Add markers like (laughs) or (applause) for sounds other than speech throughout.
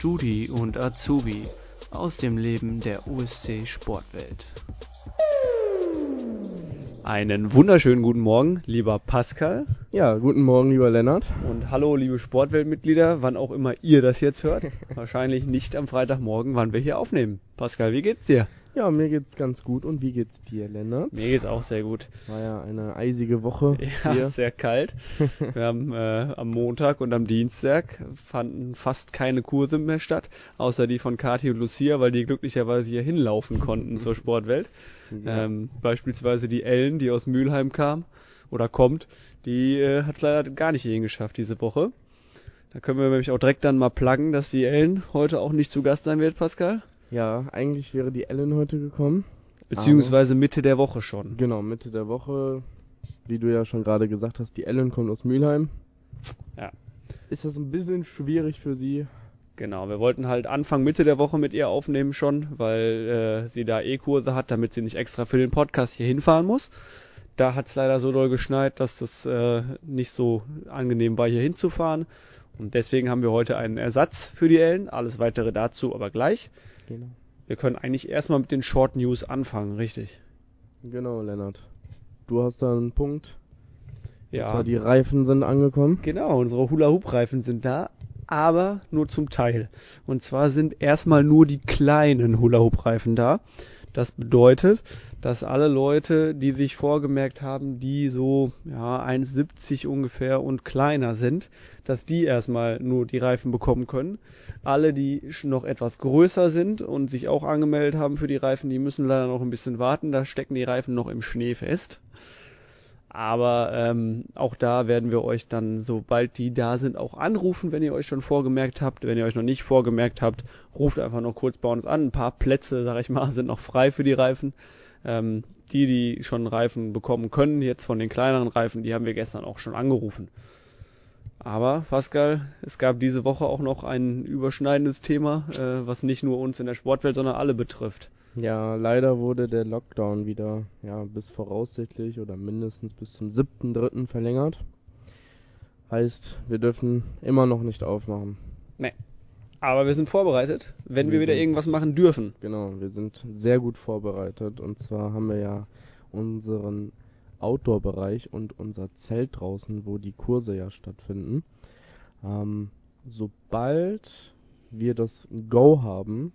Studi und Azubi aus dem Leben der USC Sportwelt. Einen wunderschönen guten Morgen, lieber Pascal. Ja, guten Morgen, lieber Lennart. Und hallo, liebe Sportweltmitglieder, wann auch immer ihr das jetzt hört. (laughs) Wahrscheinlich nicht am Freitagmorgen, wann wir hier aufnehmen. Pascal, wie geht's dir? Ja, mir geht's ganz gut. Und wie geht's dir, Lennart? Mir geht's auch sehr gut. War ja eine eisige Woche. Ja, hier. (laughs) sehr kalt. (laughs) Wir haben äh, am Montag und am Dienstag fanden fast keine Kurse mehr statt, außer die von Kathi und Lucia, weil die glücklicherweise hier hinlaufen konnten zur Sportwelt. Ja. Ähm, beispielsweise die Ellen, die aus Mülheim kam oder kommt, die äh, hat leider gar nicht hierhin geschafft diese Woche. Da können wir nämlich auch direkt dann mal pluggen, dass die Ellen heute auch nicht zu Gast sein wird, Pascal. ja, eigentlich wäre die Ellen heute gekommen. Beziehungsweise Mitte der Woche schon. Genau, Mitte der Woche. Wie du ja schon gerade gesagt hast, die Ellen kommt aus Mülheim. Ja. Ist das ein bisschen schwierig für sie? Genau, wir wollten halt Anfang Mitte der Woche mit ihr aufnehmen schon, weil äh, sie da E-Kurse hat, damit sie nicht extra für den Podcast hier hinfahren muss. Da hat es leider so doll geschneit, dass das äh, nicht so angenehm war, hier hinzufahren. Und deswegen haben wir heute einen Ersatz für die Ellen. Alles weitere dazu aber gleich. Genau. Wir können eigentlich erstmal mit den Short News anfangen, richtig? Genau, Lennart. Du hast da einen Punkt. Ja. zwar die Reifen sind angekommen. Genau, unsere Hula-Hoop-Reifen sind da, aber nur zum Teil. Und zwar sind erstmal nur die kleinen Hula-Hoop-Reifen da. Das bedeutet, dass alle Leute, die sich vorgemerkt haben, die so ja, 1,70 ungefähr und kleiner sind, dass die erstmal nur die Reifen bekommen können. Alle, die noch etwas größer sind und sich auch angemeldet haben für die Reifen, die müssen leider noch ein bisschen warten. Da stecken die Reifen noch im Schnee fest. Aber ähm, auch da werden wir euch dann, sobald die da sind, auch anrufen, wenn ihr euch schon vorgemerkt habt. Wenn ihr euch noch nicht vorgemerkt habt, ruft einfach noch kurz bei uns an. Ein paar Plätze, sag ich mal, (laughs) sind noch frei für die Reifen. Ähm, die, die schon Reifen bekommen können, jetzt von den kleineren Reifen, die haben wir gestern auch schon angerufen. Aber, Pascal, es gab diese Woche auch noch ein überschneidendes Thema, äh, was nicht nur uns in der Sportwelt, sondern alle betrifft. Ja, leider wurde der Lockdown wieder, ja, bis voraussichtlich oder mindestens bis zum 7.3. verlängert. Heißt, wir dürfen immer noch nicht aufmachen. Aber wir sind vorbereitet, wenn wir, Wir wieder irgendwas machen dürfen. Genau, wir sind sehr gut vorbereitet. Und zwar haben wir ja unseren Outdoor-Bereich und unser Zelt draußen, wo die Kurse ja stattfinden. Ähm, sobald wir das Go haben,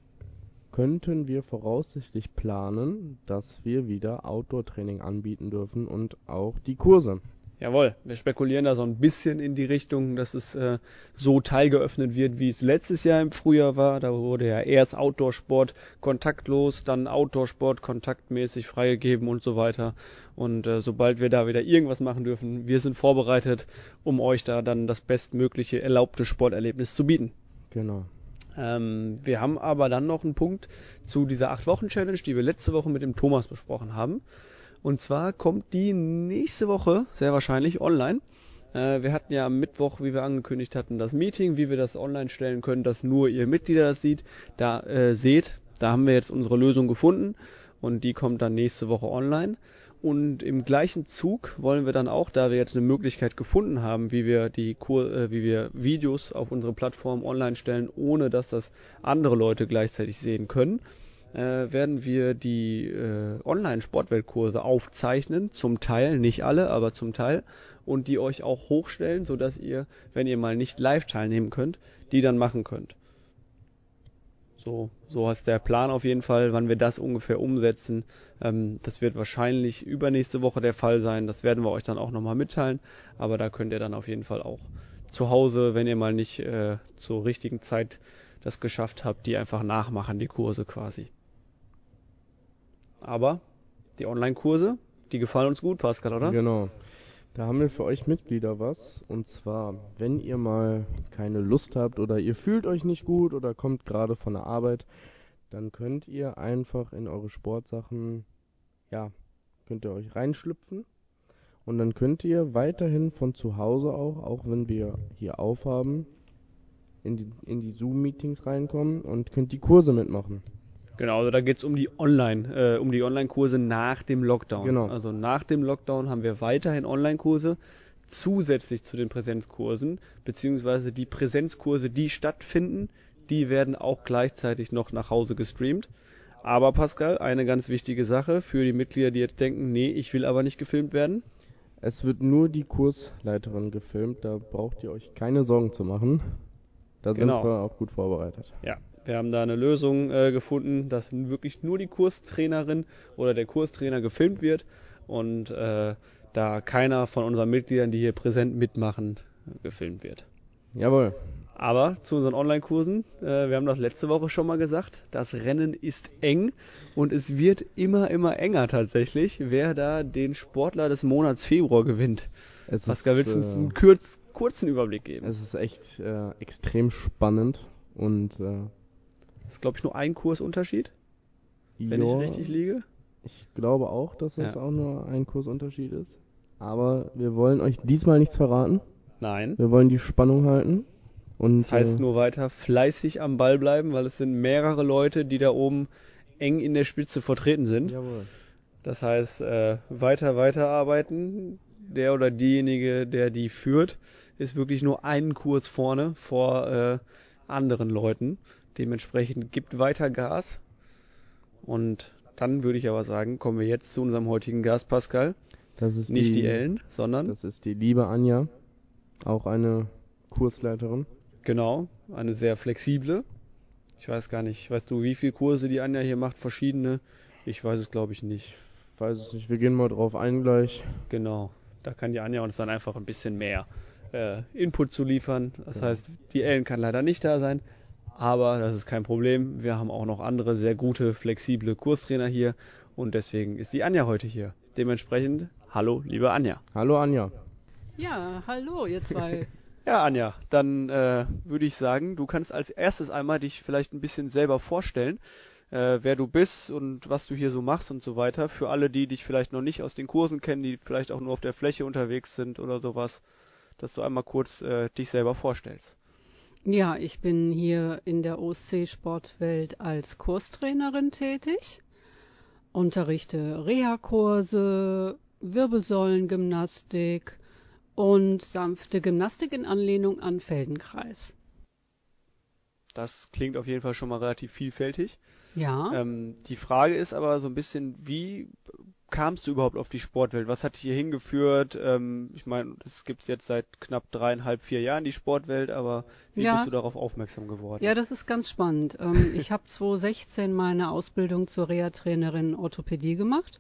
könnten wir voraussichtlich planen, dass wir wieder Outdoor-Training anbieten dürfen und auch die Kurse. Jawohl, wir spekulieren da so ein bisschen in die Richtung, dass es äh, so teilgeöffnet wird, wie es letztes Jahr im Frühjahr war. Da wurde ja erst Outdoor-Sport kontaktlos, dann Outdoor-Sport kontaktmäßig freigegeben und so weiter. Und äh, sobald wir da wieder irgendwas machen dürfen, wir sind vorbereitet, um euch da dann das bestmögliche erlaubte Sporterlebnis zu bieten. Genau. Ähm, wir haben aber dann noch einen Punkt zu dieser 8-Wochen-Challenge, die wir letzte Woche mit dem Thomas besprochen haben. Und zwar kommt die nächste Woche, sehr wahrscheinlich, online. Äh, wir hatten ja am Mittwoch, wie wir angekündigt hatten, das Meeting, wie wir das online stellen können, dass nur ihr Mitglieder das sieht, da äh, seht. Da haben wir jetzt unsere Lösung gefunden und die kommt dann nächste Woche online. Und im gleichen Zug wollen wir dann auch, da wir jetzt eine Möglichkeit gefunden haben, wie wir die Kur äh, wie wir Videos auf unsere Plattform online stellen, ohne dass das andere Leute gleichzeitig sehen können, äh, werden wir die äh, Online-Sportweltkurse aufzeichnen, zum Teil, nicht alle, aber zum Teil, und die euch auch hochstellen, sodass ihr, wenn ihr mal nicht live teilnehmen könnt, die dann machen könnt. So, so ist der Plan auf jeden Fall, wann wir das ungefähr umsetzen. Ähm, das wird wahrscheinlich übernächste Woche der Fall sein. Das werden wir euch dann auch nochmal mitteilen. Aber da könnt ihr dann auf jeden Fall auch zu Hause, wenn ihr mal nicht äh, zur richtigen Zeit das geschafft habt, die einfach nachmachen, die Kurse quasi. Aber die Online-Kurse, die gefallen uns gut, Pascal, oder? Genau. Da haben wir für euch Mitglieder was. Und zwar, wenn ihr mal keine Lust habt oder ihr fühlt euch nicht gut oder kommt gerade von der Arbeit, dann könnt ihr einfach in eure Sportsachen, ja, könnt ihr euch reinschlüpfen. Und dann könnt ihr weiterhin von zu Hause auch, auch wenn wir hier aufhaben, in die, in die Zoom-Meetings reinkommen und könnt die Kurse mitmachen. Genau, also da geht's um die Online, äh, um die Online-Kurse nach dem Lockdown. Genau. Also nach dem Lockdown haben wir weiterhin Online-Kurse zusätzlich zu den Präsenzkursen, beziehungsweise die Präsenzkurse, die stattfinden, Die werden auch gleichzeitig noch nach Hause gestreamt. Aber Pascal, eine ganz wichtige Sache für die Mitglieder, die jetzt denken, nee, ich will aber nicht gefilmt werden. Es wird nur die Kursleiterin gefilmt, da braucht ihr euch keine Sorgen zu machen. Da Genau. sind wir auch gut vorbereitet. Ja, wir haben da eine Lösung äh, gefunden, dass wirklich nur die Kurstrainerin oder der Kurstrainer gefilmt wird und äh, da keiner von unseren Mitgliedern, die hier präsent mitmachen, gefilmt wird. Jawohl. Aber zu unseren Online-Kursen, äh, wir haben das letzte Woche schon mal gesagt, das Rennen ist eng und es wird immer, immer enger tatsächlich, wer da den Sportler des Monats Februar gewinnt. Es Pascal, willst du uns äh, einen kurz, kurzen Überblick geben? es ist echt äh, extrem spannend und äh, Das ist, glaube ich, nur ein Kursunterschied, wenn ja, ich richtig liege. Ich glaube auch, dass es Ja. auch nur ein Kursunterschied ist. Aber wir wollen euch diesmal nichts verraten. Nein. Wir wollen die Spannung halten. Und Das heißt äh, nur weiter fleißig am Ball bleiben, weil es sind mehrere Leute, die da oben eng in der Spitze vertreten sind. Jawohl. Das heißt, äh, weiter, weiter arbeiten. Der oder diejenige, der die führt, ist wirklich nur einen Kurs vorne vor äh, anderen Leuten. Dementsprechend gibt weiter Gas. Und dann würde ich aber sagen, kommen wir jetzt zu unserem heutigen Gast, Pascal. Das ist Nicht die Ellen, sondern Das ist die liebe Anja. Auch eine Kursleiterin. genau, eine sehr flexible. Ich weiß gar nicht, weißt du, wie viele Kurse die Anja hier macht? Verschiedene? Ich weiß es, glaube ich, nicht. Weiß es nicht, wir gehen mal drauf ein gleich. Genau, da kann die Anja uns dann einfach ein bisschen mehr äh, Input zu liefern. Das Ja. heißt, die Ellen kann leider nicht da sein, aber das ist kein Problem. Wir haben auch noch andere sehr gute, flexible Kurstrainer hier und deswegen ist die Anja heute hier. Dementsprechend, hallo, liebe Anja. Hallo Anja. Ja, hallo, ihr zwei. (laughs) Ja, Anja, dann äh, würde ich sagen, du kannst als erstes einmal dich vielleicht ein bisschen selber vorstellen, äh, wer du bist und was du hier so machst und so weiter. Für alle, die dich vielleicht noch nicht aus den Kursen kennen, die vielleicht auch nur auf der Fläche unterwegs sind oder sowas, dass du einmal kurz äh, dich selber vorstellst. Ja, ich bin hier in der OSC-Sportwelt als Kurstrainerin tätig, unterrichte Reha-Kurse, Wirbelsäulengymnastik und sanfte Gymnastik in Anlehnung an Feldenkreis. Das klingt auf jeden Fall schon mal relativ vielfältig. Ja, Ähm, die Frage ist aber so ein bisschen, wie kamst du überhaupt auf die Sportwelt? Was hat dich hier hingeführt? Ähm, ich meine, das gibt's jetzt seit knapp dreieinhalb, vier Jahren, die Sportwelt, aber wie Ja. bist du darauf aufmerksam geworden? ja, das ist ganz spannend. Ähm, (laughs) ich habe 2016 meine Ausbildung zur Reha-Trainerin Orthopädie gemacht,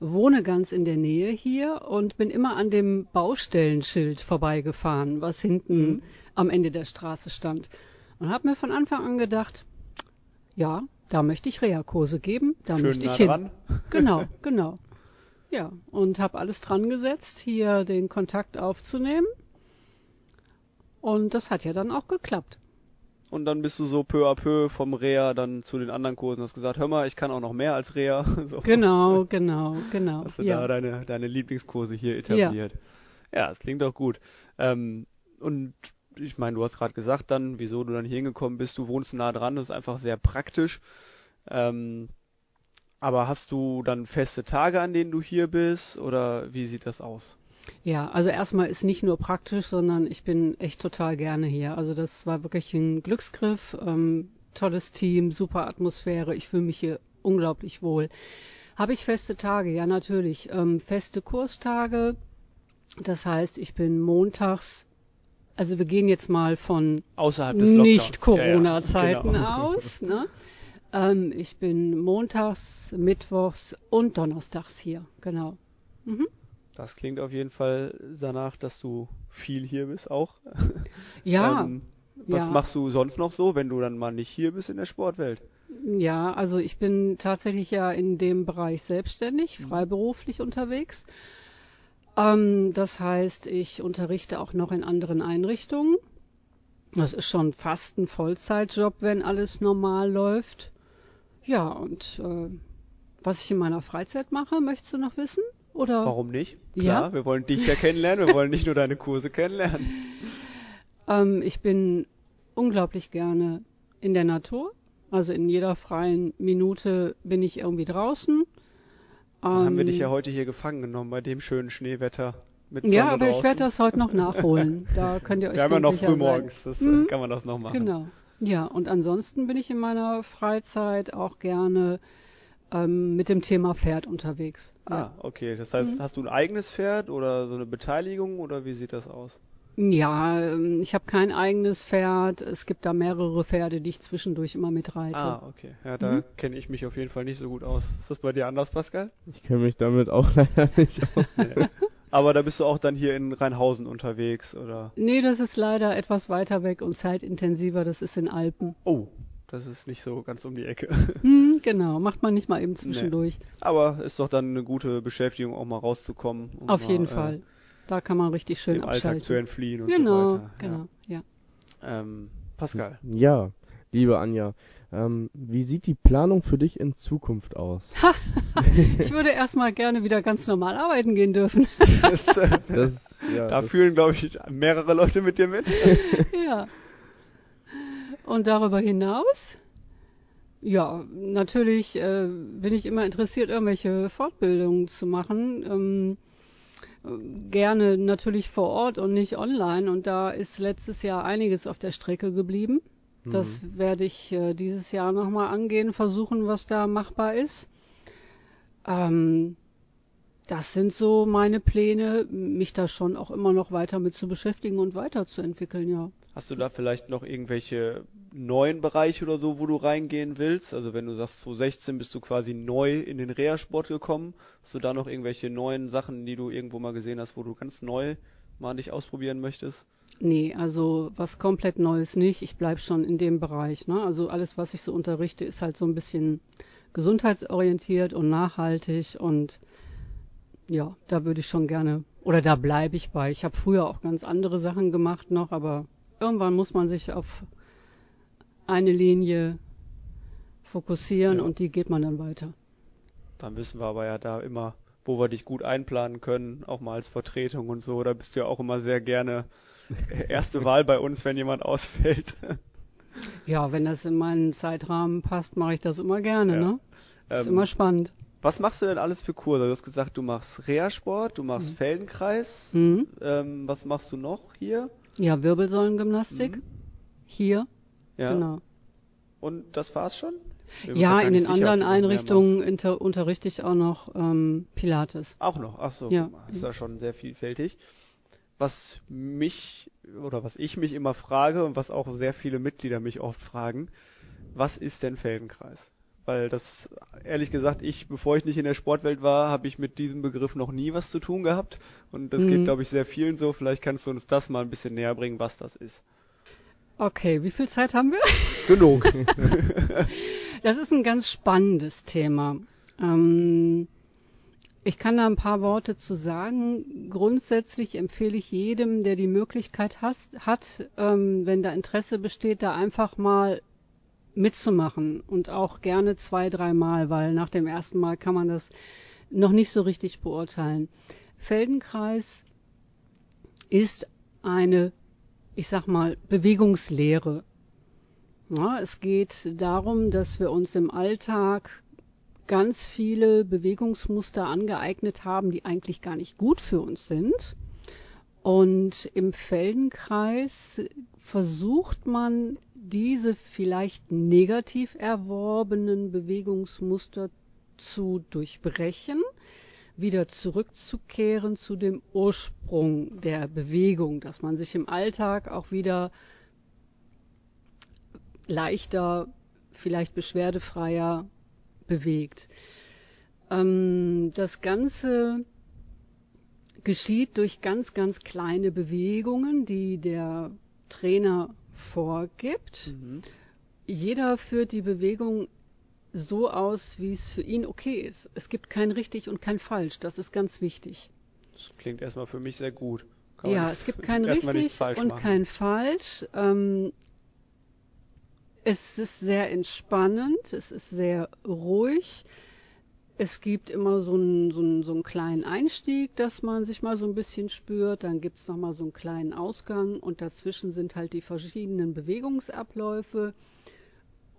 wohne ganz in der Nähe hier und bin immer an dem Baustellenschild vorbeigefahren, was hinten Mhm. am Ende der Straße stand. Und habe mir von Anfang an gedacht, ja, da möchte ich Reha-Kurse geben, da Schön möchte nah ich hin. dran. (laughs) Genau, genau. Ja, und habe alles dran gesetzt, hier den Kontakt aufzunehmen. Und das hat ja dann auch geklappt. Und dann bist du so peu à peu vom Reha dann zu den anderen Kursen, hast gesagt, hör mal, ich kann auch noch mehr als Reha. (laughs) So. Genau, genau, genau. Hast du ja. da deine, deine Lieblingskurse hier etabliert. Ja, das klingt doch gut. Ähm, und ich meine, du hast gerade gesagt dann, wieso du dann hier hingekommen bist. Du wohnst nah dran, das ist einfach sehr praktisch. Ähm, aber hast du dann feste Tage, an denen du hier bist? Oder wie sieht das aus? Ja, also erstmal ist nicht nur praktisch, sondern ich bin echt total gerne hier. Also das war wirklich ein Glücksgriff, ähm, tolles Team, super Atmosphäre. Ich fühle mich hier unglaublich wohl. Habe ich feste Tage? Ja, natürlich. Ähm, feste Kurstage. Das heißt, ich bin montags, also wir gehen jetzt mal von Außerhalb des Lockdowns. Nicht-Corona-Zeiten Ja, ja, genau. aus. Ne? Ähm, ich bin montags, mittwochs und donnerstags hier. Genau. Mhm. Das klingt auf jeden Fall danach, dass du viel hier bist auch. (laughs) Ja, Ähm, was ja. machst du sonst noch so, wenn du dann mal nicht hier bist in der Sportwelt? Ja, also ich bin tatsächlich ja in dem Bereich selbstständig, Mhm. freiberuflich unterwegs. Ähm, das heißt, ich unterrichte auch noch in anderen Einrichtungen. Das ist schon fast ein Vollzeitjob, wenn alles normal läuft. Ja, und äh, was ich in meiner Freizeit mache, möchtest du noch wissen? Oder? Warum nicht? Ja. Klar, wir wollen dich ja kennenlernen, wir wollen nicht nur deine Kurse kennenlernen. (laughs) Ähm, ich bin unglaublich gerne in der Natur. Also in jeder freien Minute bin ich irgendwie draußen. Dann haben wir Ähm, dich ja heute hier gefangen genommen bei dem schönen Schneewetter mit Ja, Sonne aber ich draußen. werde das heute noch nachholen. (laughs) Da könnt ihr euch Wir haben ja noch früh morgens, das äh, Mhm. kann man das noch machen. Genau. Ja, und ansonsten bin ich in meiner Freizeit auch gerne ähm, mit dem Thema Pferd unterwegs. Ah, Ja. okay. Das heißt, Mhm. hast du ein eigenes Pferd oder so eine Beteiligung oder wie sieht das aus? Ja, ähm, ich habe kein eigenes Pferd. Es gibt da mehrere Pferde, die ich zwischendurch immer mitreite. Ah, okay. Ja, da Mhm. kenne ich mich auf jeden Fall nicht so gut aus. Ist das bei dir anders, Pascal? Ich kenne mich damit auch (laughs) leider nicht aus. Nee. Aber da bist du auch dann hier in Rheinhausen unterwegs, oder? Nee, das ist leider etwas weiter weg und zeitintensiver. Das ist in Alpen. Oh, das ist nicht so ganz um die Ecke. (laughs) Hm, genau, macht man nicht mal eben zwischendurch. Aber ist doch dann eine gute Beschäftigung, auch mal rauszukommen. um Auf mal, jeden äh, Fall. Da kann man richtig schön Dem Alltag zu abschalten. entfliehen und Genau, so weiter. genau, ja. Ja. Ähm, Pascal. Ja, liebe Anja, ähm, wie sieht die Planung für dich in Zukunft aus? (laughs) Ich würde erstmal gerne wieder ganz normal arbeiten gehen dürfen. (laughs) Das, äh, Das, ja, da das, fühlen, glaube ich, mehrere Leute mit dir mit. (laughs) ja. Und darüber hinaus? Ja, natürlich äh, bin ich immer interessiert, irgendwelche Fortbildungen zu machen. Ähm, äh, gerne natürlich vor Ort und nicht online. Und da ist letztes Jahr einiges auf der Strecke geblieben. Das werde ich äh, dieses Jahr nochmal angehen, versuchen, was da machbar ist. Ähm, das sind so meine Pläne, mich da schon auch immer noch weiter mit zu beschäftigen und weiterzuentwickeln, ja. Hast du da vielleicht noch irgendwelche neuen Bereiche oder so, wo du reingehen willst? Also wenn du sagst, 2016 bist du quasi neu in den Reha-Sport gekommen, hast du da noch irgendwelche neuen Sachen, die du irgendwo mal gesehen hast, wo du ganz neu mal dich ausprobieren möchtest? Nee, also was komplett Neues nicht. Ich bleib schon in dem Bereich. Ne? Also alles, was ich so unterrichte, ist halt so ein bisschen gesundheitsorientiert und nachhaltig und ja, da würde ich schon gerne oder da bleibe ich bei. Ich habe früher auch ganz andere Sachen gemacht noch, aber irgendwann muss man sich auf eine Linie fokussieren Ja. und die geht man dann weiter. Dann wissen wir aber ja da immer, wo wir dich gut einplanen können, auch mal als Vertretung und so. Da bist du ja auch immer sehr gerne erste Wahl bei uns, wenn jemand ausfällt. (laughs) Ja, wenn das in meinen Zeitrahmen passt, mache ich das immer gerne. Ja. Ne? Ist Ähm, immer spannend. was machst du denn alles für Kurse? Du hast gesagt, du machst Reha-Sport, du machst Mhm. Feldenkreis. Mhm. Ähm, was machst du noch hier? Ja, Wirbelsäulengymnastik. Mhm. Hier, Ja. genau. Und das war's schon? Ja, in den anderen Einrichtungen inter unterrichte ich auch noch ähm, Pilates. Auch noch. Ach so, Ja. ist ja schon sehr vielfältig. Was mich oder was ich mich immer frage und was auch sehr viele Mitglieder mich oft fragen, was ist denn Feldenkreis? Weil das, ehrlich gesagt, ich, bevor ich nicht in der Sportwelt war, habe ich mit diesem Begriff noch nie was zu tun gehabt. Und das geht, Mhm. glaube ich, sehr vielen so. Vielleicht kannst du uns das mal ein bisschen näher bringen, was das ist. Okay, wie viel Zeit haben wir? (laughs) Genug. (laughs) Das ist ein ganz spannendes Thema. Ähm, ich kann da ein paar Worte zu sagen. Grundsätzlich empfehle ich jedem, der die Möglichkeit has, hat, ähm, wenn da Interesse besteht, da einfach mal mitzumachen und auch gerne zwei, dreimal, weil nach dem ersten Mal kann man das noch nicht so richtig beurteilen. Feldenkreis ist eine, ich sag mal, Bewegungslehre. Ja, es geht darum, dass wir uns im Alltag ganz viele Bewegungsmuster angeeignet haben, die eigentlich gar nicht gut für uns sind. Und im Feldenkreis versucht man, diese vielleicht negativ erworbenen Bewegungsmuster zu durchbrechen, wieder zurückzukehren zu dem Ursprung der Bewegung, dass man sich im Alltag auch wieder leichter, vielleicht beschwerdefreier bewegt. Ähm, das Ganze geschieht durch ganz, ganz kleine Bewegungen, die der Trainer vorgibt. Mhm. Jeder führt die Bewegung so aus, wie es für ihn okay ist. Es gibt kein richtig und kein falsch. Das ist ganz wichtig. Das klingt erstmal für mich sehr gut. Kann Ja, es gibt kein richtig und machen. kein falsch. Ähm, es ist sehr entspannend, es ist sehr ruhig. Es gibt immer so einen, so, einen, so einen kleinen Einstieg, dass man sich mal so ein bisschen spürt. Dann gibt es nochmal so einen kleinen Ausgang und dazwischen sind halt die verschiedenen Bewegungsabläufe.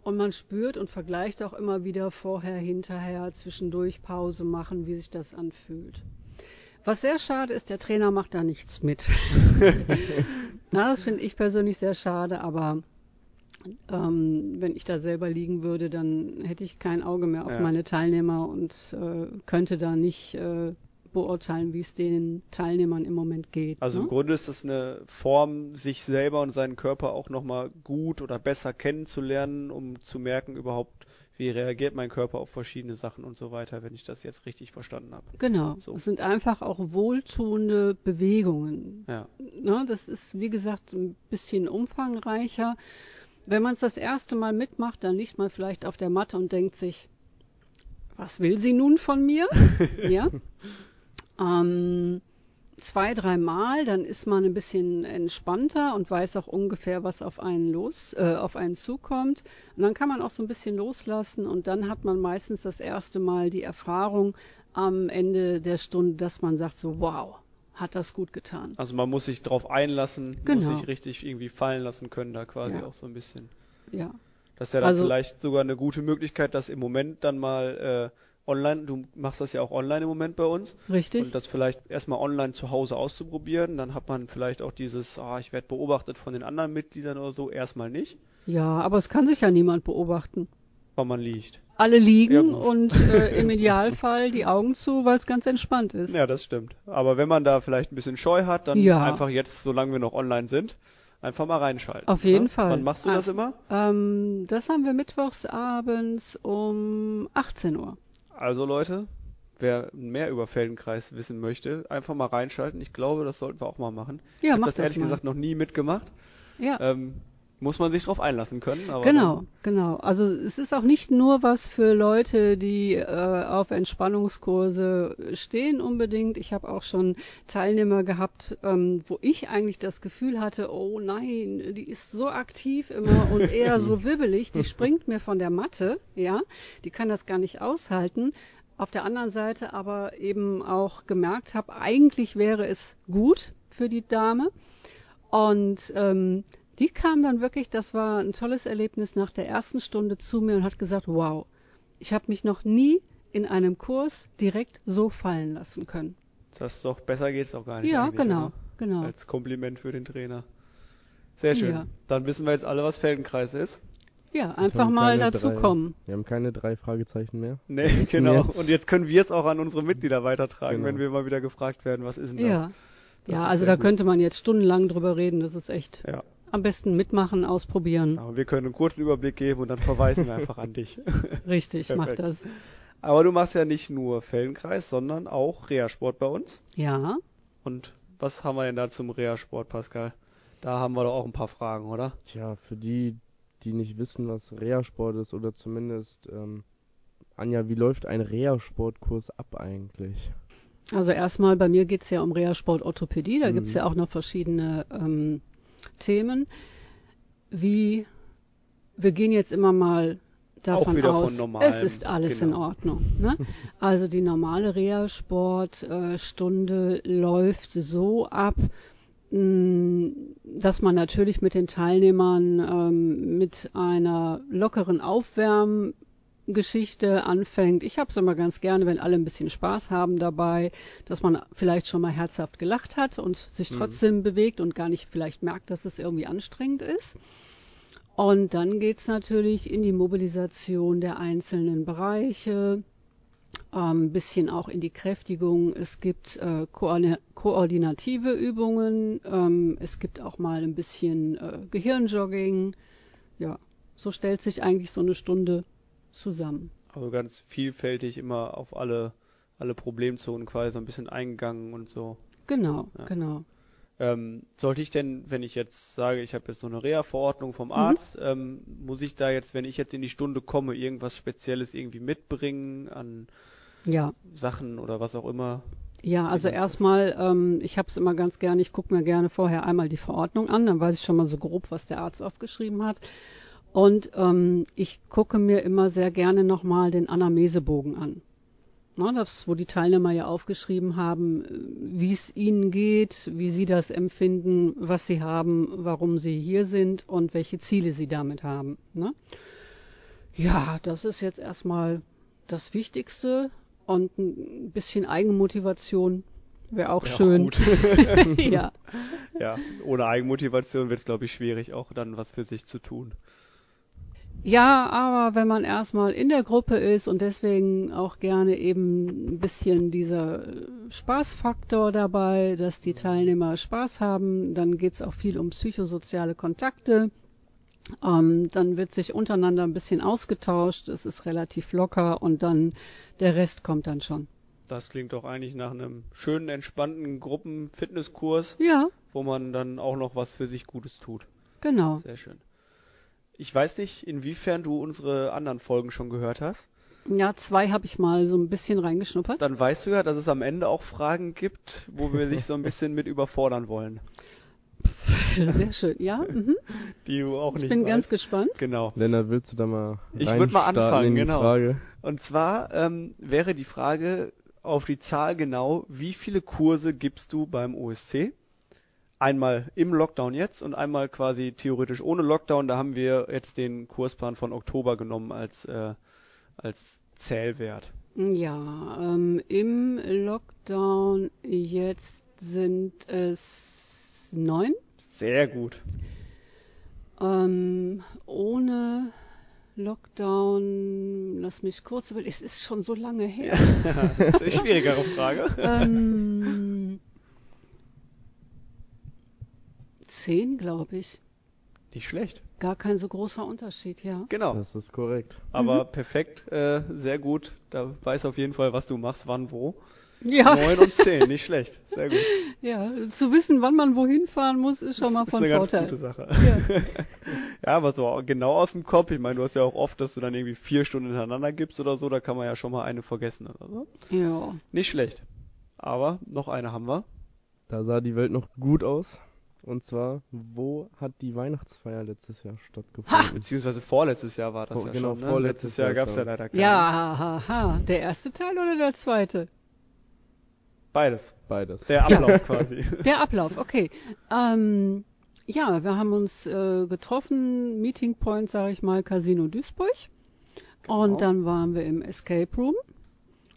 Und man spürt und vergleicht auch immer wieder vorher, hinterher, zwischendurch Pause machen, wie sich das anfühlt. Was sehr schade ist, der Trainer macht da nichts mit. (laughs) Na, das finde ich persönlich sehr schade, aber Ähm, wenn ich da selber liegen würde, dann hätte ich kein Auge mehr auf Ja. meine Teilnehmer und äh, könnte da nicht äh, beurteilen, wie es den Teilnehmern im Moment geht. Also im ne? Grunde ist es eine Form, sich selber und seinen Körper auch nochmal gut oder besser kennenzulernen, um zu merken überhaupt, wie reagiert mein Körper auf verschiedene Sachen und so weiter, wenn ich das jetzt richtig verstanden habe. Genau. So. Es sind einfach auch wohltuende Bewegungen. Ja. Ne, das ist, wie gesagt, ein bisschen umfangreicher. Wenn man es das erste Mal mitmacht, dann liegt man vielleicht auf der Matte und denkt sich, was will sie nun von mir? (laughs) ja. Ähm, zwei, dreimal, dann ist man ein bisschen entspannter und weiß auch ungefähr, was auf einen los, äh, auf einen zukommt. Und dann kann man auch so ein bisschen loslassen und dann hat man meistens das erste Mal die Erfahrung am Ende der Stunde, dass man sagt so, wow, hat das gut getan. Also man muss sich drauf einlassen, Genau. muss sich richtig irgendwie fallen lassen können, da quasi Ja. auch so ein bisschen. Ja. Das ist ja dann Also- vielleicht sogar eine gute Möglichkeit, das im Moment dann mal äh, online, du machst das ja auch online im Moment bei uns, Richtig? und das vielleicht erstmal online zu Hause auszuprobieren. Dann hat man vielleicht auch dieses, ah, ich werde beobachtet von den anderen Mitgliedern oder so, erstmal nicht, Ja, aber es kann sich ja niemand beobachten. Weil man liegt. Alle Ja, liegen gut. und äh, im (laughs) Idealfall die Augen zu, weil es ganz entspannt ist. Ja, das stimmt. Aber wenn man da vielleicht ein bisschen Scheu hat, dann Ja. einfach jetzt, solange wir noch online sind, einfach mal reinschalten. Auf jeden ne? Fall. Wann machst du das Ah. immer? Ähm, das haben wir mittwochs abends um 18 Uhr. Also Leute, wer mehr über Feldenkreis wissen möchte, einfach mal reinschalten. Ich glaube, das sollten wir auch mal machen. Ja, ich habe das das ehrlich mal. gesagt noch nie mitgemacht. Ja. Ähm, muss man sich drauf einlassen können. Aber Genau, genau. Also es ist auch nicht nur was für Leute, die äh, auf Entspannungskurse stehen unbedingt. Ich habe auch schon Teilnehmer gehabt, ähm, wo ich eigentlich das Gefühl hatte, oh nein, die ist so aktiv immer und (laughs) eher so wibbelig, die springt mir von der Matte, ja, die kann das gar nicht aushalten. Auf der anderen Seite aber eben auch gemerkt habe, eigentlich wäre es gut für die Dame. Und ähm, die kam dann wirklich, das war ein tolles Erlebnis, nach der ersten Stunde zu mir und hat gesagt, wow, ich habe mich noch nie in einem Kurs direkt so fallen lassen können. Das ist doch besser geht's auch gar nicht. Ja, genau, oder? genau. Als Kompliment für den Trainer. Sehr schön. Ja. Dann wissen wir jetzt alle, was Feldenkreis ist. Ja, einfach mal keine dazu drei- kommen. Wir haben keine drei Fragezeichen mehr. Nee, genau. jetzt- Und jetzt können wir es auch an unsere Mitglieder weitertragen, Genau. wenn wir mal wieder gefragt werden, was ist denn das? Ja. Das Ja, also da gut. könnte man jetzt stundenlang drüber reden. Das ist echt Ja. Am besten mitmachen, ausprobieren. Aber wir können einen kurzen Überblick geben und dann verweisen wir einfach an dich. (laughs) (laughs) Richtig, mach das. Aber du machst ja nicht nur Feldenkreis, sondern auch Reha-Sport bei uns. Ja, Und was haben wir denn da zum Reha-Sport, Pascal? Da haben wir doch auch ein paar Fragen, oder? Tja, für die, die nicht wissen, was Reha-Sport ist oder zumindest, ähm, Anja, wie läuft ein Reha-Sportkurs ab eigentlich? also erstmal bei mir geht's ja um Reha-Sport Orthopädie. Da Mhm. gibt's ja auch noch verschiedene ähm, Themen. Wie wir gehen jetzt immer mal davon aus, normalem, es ist alles genau. in Ordnung. Ne? (laughs) Also die normale Reha-Sport-Stunde läuft so ab, mh, dass man natürlich mit den Teilnehmern ähm, mit einer lockeren Aufwärmgeschichte anfängt. Ich habe es immer ganz gerne, wenn alle ein bisschen Spaß haben dabei, dass man vielleicht schon mal herzhaft gelacht hat und sich Mhm. trotzdem bewegt und gar nicht vielleicht merkt, dass es irgendwie anstrengend ist. Und dann geht's natürlich in die Mobilisation der einzelnen Bereiche, ein ähm, bisschen auch in die Kräftigung. Es gibt äh, koordina koordinative Übungen, ähm, es gibt auch mal ein bisschen äh, Gehirnjogging. Ja, so stellt sich eigentlich so eine Stunde zusammen. Also ganz vielfältig immer auf alle, alle Problemzonen quasi so ein bisschen eingegangen und so. Genau, Ja. genau. Ähm, sollte ich denn, wenn ich jetzt sage, ich habe jetzt so eine Reha-Verordnung vom Mhm. Arzt, ähm, muss ich da jetzt, wenn ich jetzt in die Stunde komme, irgendwas Spezielles irgendwie mitbringen an Ja, Sachen oder was auch immer? Ja, also erstmal, ähm, ich habe es immer ganz gerne, ich gucke mir gerne vorher einmal die Verordnung an, dann weiß ich schon mal so grob, was der Arzt aufgeschrieben hat. Und ähm, ich gucke mir immer sehr gerne nochmal den Anamnesebogen an. Na, das, wo die Teilnehmer ja aufgeschrieben haben, äh, wie es ihnen geht, wie sie das empfinden, was sie haben, warum sie hier sind und welche Ziele sie damit haben. Ne? Ja, das ist jetzt erstmal das Wichtigste und ein bisschen Eigenmotivation wäre auch Wäre schön. gut. (laughs) ja, ja, ohne Eigenmotivation wird es, glaube ich, schwierig, auch dann was für sich zu tun. Ja, aber wenn man erstmal in der Gruppe ist und deswegen auch gerne eben ein bisschen dieser Spaßfaktor dabei, dass die Teilnehmer Spaß haben, dann geht's auch viel um psychosoziale Kontakte. Ähm, dann wird sich untereinander ein bisschen ausgetauscht, es ist relativ locker und dann der Rest kommt dann schon. Das klingt doch eigentlich nach einem schönen, entspannten Gruppen-Fitnesskurs, Ja, wo man dann auch noch was für sich Gutes tut. genau. Sehr schön. Ich weiß nicht, inwiefern du unsere anderen Folgen schon gehört hast. Ja, zwei habe ich mal so ein bisschen reingeschnuppert. Dann weißt du ja, dass es am Ende auch Fragen gibt, wo wir dich so ein bisschen mit überfordern wollen, (laughs) Sehr schön, ja. Mhm. die du auch Ich nicht bin weißt. ganz gespannt. Genau. Lennart, willst du da mal Ich würd mal reinstarten anfangen, in die genau. Frage? Und zwar ähm, wäre die Frage auf die Zahl genau, wie viele Kurse gibst du beim OSC? Einmal im Lockdown jetzt und einmal quasi theoretisch ohne Lockdown. Da haben wir jetzt den Kursplan von Oktober genommen als, äh, als Zählwert. Ja, ähm, im Lockdown jetzt sind es neun. Sehr gut. Ähm, ohne Lockdown, lass mich kurz überlegen, es ist schon so lange her. (laughs) das ist eine schwierigere Frage. ähm, zehn, glaube ich. Nicht schlecht. Gar kein so großer Unterschied, ja. Genau. Das ist korrekt. Aber perfekt, äh, sehr gut. Da weiß auf jeden Fall, was du machst, wann, wo. Ja, Neun und zehn, nicht schlecht. Sehr gut. (laughs) ja, zu wissen, wann man wohin fahren muss, ist schon mal das ist von eine ganz Vorteil. gute Sache. Ja. (laughs) Ja, aber so genau aus dem Kopf. Ich meine, du hast ja auch oft, dass du dann irgendwie vier Stunden hintereinander gibst oder so. Da kann man ja schon mal eine vergessen oder so. ja. Nicht schlecht. Aber noch eine haben wir. Da sah die Welt noch gut aus. Und zwar, wo hat die Weihnachtsfeier letztes Jahr stattgefunden? Beziehungsweise vorletztes Jahr war das Vor- ja genau, schon. Ne? vorletztes Letztes Jahr Jahr gab's ja leider keine. Ja, haha. Der erste Teil oder der zweite? Beides. Beides. Der Ja. Ablauf quasi. (laughs) Der Ablauf, okay. Ähm, ja, wir haben uns äh, getroffen, Meeting Point, sage ich mal, Casino Duisburg. Genau. Und dann waren wir im Escape Room.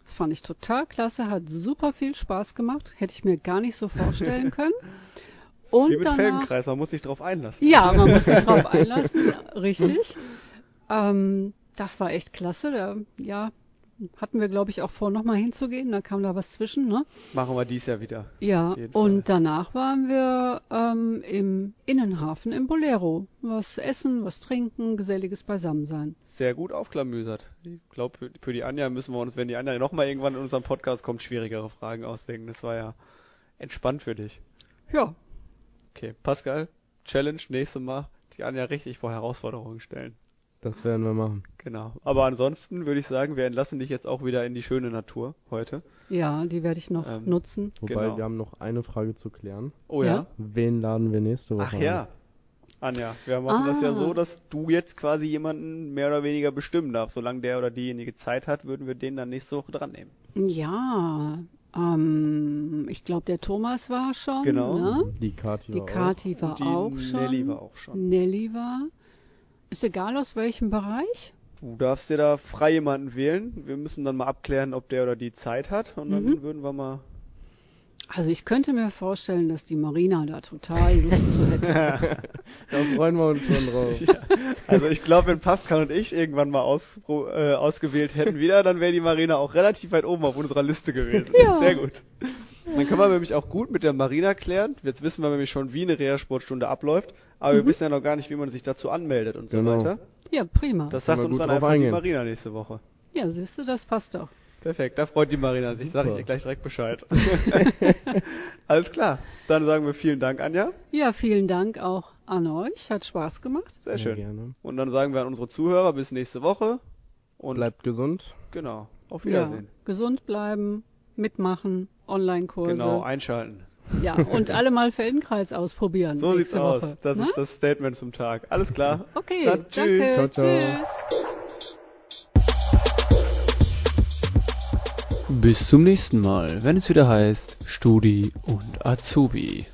Das fand ich total klasse, hat super viel Spaß gemacht. Hätte ich mir gar nicht so vorstellen (laughs) können. Und wie mit danach- Felgenkreis, man muss sich drauf einlassen. Ja, man muss sich drauf (laughs) einlassen, richtig. Ähm, das war echt klasse. Da, ja, hatten wir, glaube ich, auch vor, nochmal hinzugehen. Da kam da was zwischen, ne? Machen wir dies Jahr wieder. Ja, und danach waren wir ähm, im Innenhafen im Bolero. Was essen, was trinken, geselliges Beisammensein. Sehr gut aufklamüsert. Ich glaube, für, für die Anja müssen wir uns, wenn die Anja nochmal irgendwann in unserem Podcast kommt, schwierigere Fragen ausdenken. Das war ja entspannt für dich. Ja, Okay, Pascal, Challenge, nächstes Mal die Anja richtig vor Herausforderungen stellen. Das werden wir machen. Genau. Aber ansonsten würde ich sagen, wir entlassen dich jetzt auch wieder in die schöne Natur heute. ja, die werde ich noch Ähm, nutzen. Wobei, Genau. wir haben noch eine Frage zu klären. Oh ja. Wen laden wir nächste Woche Ach an? ja. Anja, wir machen das ja Ah. so, dass du jetzt quasi jemanden mehr oder weniger bestimmen darfst. Solange der oder diejenige Zeit hat, würden wir den dann nächste Woche dran nehmen. Ja, ähm, ich glaube, der Thomas war schon. Genau. Ne? Die Kati Die war Kati war die auch schon. Nelly war auch schon. Nelly war. Ist egal aus welchem Bereich. Du darfst dir da frei jemanden wählen. Wir müssen dann mal abklären, ob der oder die Zeit hat. Und dann Mhm. würden wir mal. Also ich könnte mir vorstellen, dass die Marina da total Lust zu hätte. (laughs) Da freuen wir uns schon drauf. Also ich glaube, wenn Pascal und ich irgendwann mal aus, äh, ausgewählt hätten wieder, dann wäre die Marina auch relativ weit oben auf unserer Liste gewesen. Ja. Sehr gut. Dann können wir nämlich auch gut mit der Marina klären. Jetzt wissen wir nämlich schon, wie eine Reha-Sportstunde abläuft. Aber wir wissen ja noch gar nicht, wie man sich dazu anmeldet und so Genau. weiter. Ja, prima. Das sagt uns dann einfach die eingehen. Marina nächste Woche. ja, siehst du, das passt doch. Perfekt, da freut die Marina sich. Sag ich ihr gleich direkt Bescheid. (laughs) Alles klar. Dann sagen wir vielen Dank, Anja. Ja, vielen Dank auch an euch. Hat Spaß gemacht. Sehr schön. Gerne. Und dann sagen wir an unsere Zuhörer bis nächste Woche. Und Bleibt gesund. genau. Auf Ja, Wiedersehen. gesund bleiben, mitmachen, Online-Kurse. Genau, einschalten. Ja, und (laughs) alle mal Feldenkreis ausprobieren. So sieht's nächste aus. Woche. Das Ne? ist das Statement zum Tag. Alles klar. Okay, Dann tschüss. danke. Ciao, ciao. Tschüss. Bis zum nächsten Mal, wenn es wieder heißt Studi und Azubi.